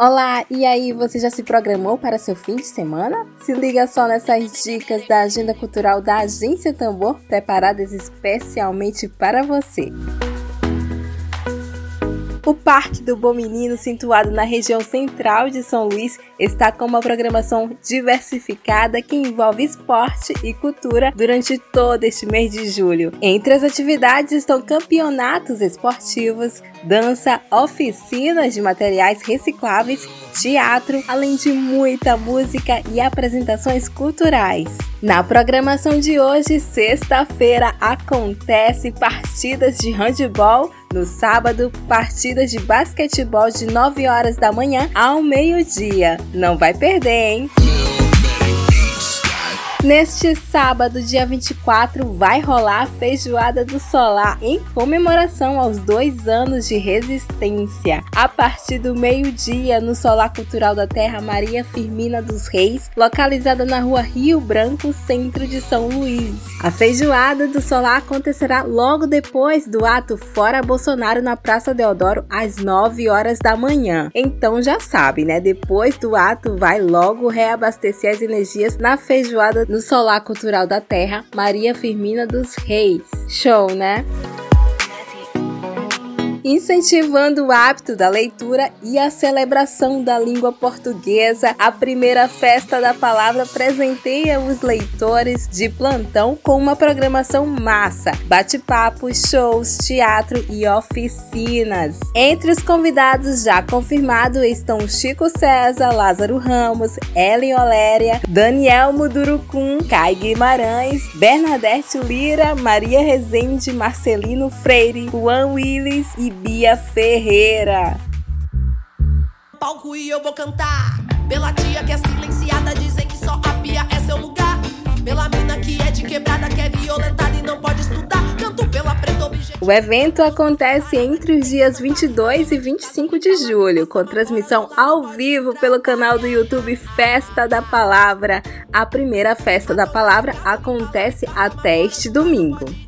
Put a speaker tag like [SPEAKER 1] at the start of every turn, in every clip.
[SPEAKER 1] Olá, e aí, você já se programou para seu fim de semana? Se liga só nessas dicas da agenda cultural da Agência Tambor, preparadas especialmente para você. O Parque do Bom Menino, situado na região central de São Luís, está com uma programação diversificada que envolve esporte e cultura durante todo este mês de julho. Entre as atividades estão campeonatos esportivos, dança, oficinas de materiais recicláveis, teatro, além de muita música e apresentações culturais. Na programação de hoje, sexta-feira, acontece partidas de handebol no sábado, partidas de basquetebol de 9 horas da manhã ao meio-dia. Não vai perder, hein? Neste sábado, dia 24, vai rolar a Feijoada do Solar em comemoração aos dois anos de resistência. A partir do meio-dia, no Solar Cultural da Terra Maria Firmina dos Reis, localizada na rua Rio Branco, centro de São Luís. A Feijoada do Solar acontecerá logo depois do ato Fora Bolsonaro na Praça Deodoro, às 9 horas da manhã. Então já sabe, né? Depois do ato, vai logo reabastecer as energias na Feijoada no Solar Cultural da Terra, Maria Firmina dos Reis. Show, né? Incentivando o hábito da leitura e a celebração da língua portuguesa. A primeira festa da palavra presenteia os leitores de plantão com uma programação massa, bate-papos, shows, teatro e oficinas. Entre os convidados já confirmados estão Chico César, Lázaro Ramos, Ellen Oléria, Daniel Mudurucum, Kai Guimarães, Bernadette Lira, Maria Rezende, Marcelino Freire, Juan Willis e Bia Ferreira.
[SPEAKER 2] Palco e eu vou cantar. Pela tia que é silenciada, dizer que só a pia é seu lugar. Pela mina que é de quebrada, que é violentada e não pode estudar. Canto pela preta objetiva.
[SPEAKER 1] O evento acontece entre os dias 22 e 25 de julho, com transmissão ao vivo pelo canal do YouTube Festa da Palavra. A primeira Festa da Palavra acontece até este domingo.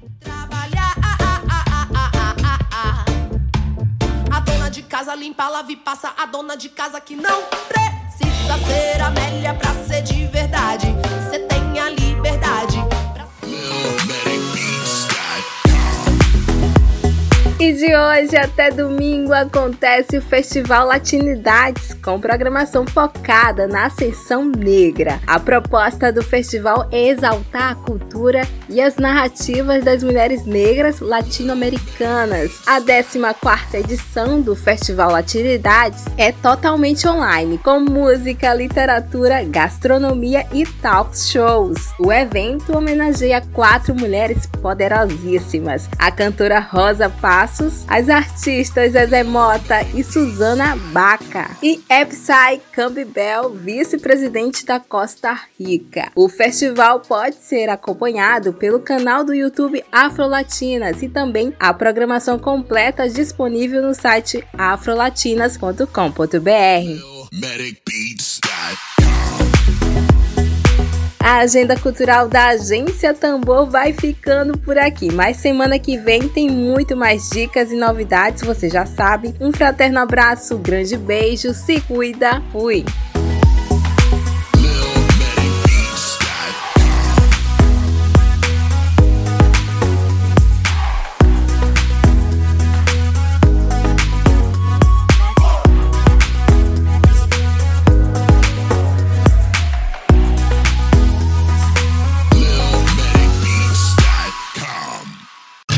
[SPEAKER 2] Casa limpa, lava e passa a dona de casa que não precisa ser Amélia pra ser de verdade.
[SPEAKER 1] De hoje até domingo acontece o Festival Latinidades, com programação focada na ascensão negra. A proposta do festival é exaltar a cultura e as narrativas das mulheres negras latino-americanas. A 14ª edição do Festival Latinidades é totalmente online, com música, literatura, gastronomia e talk shows. O evento homenageia quatro mulheres poderosíssimas: a cantora Rosa Paz As artistas Zezé Mota e Suzana Baca e Epsai Campbell, vice-presidente da Costa Rica. O festival pode ser acompanhado pelo canal do YouTube Afrolatinas e também a programação completa disponível no site afrolatinas.com.br. A agenda cultural da Agência Tambor vai ficando por aqui, mas semana que vem tem muito mais dicas e novidades, você já sabe. Um fraterno abraço, um grande beijo, se cuida, fui!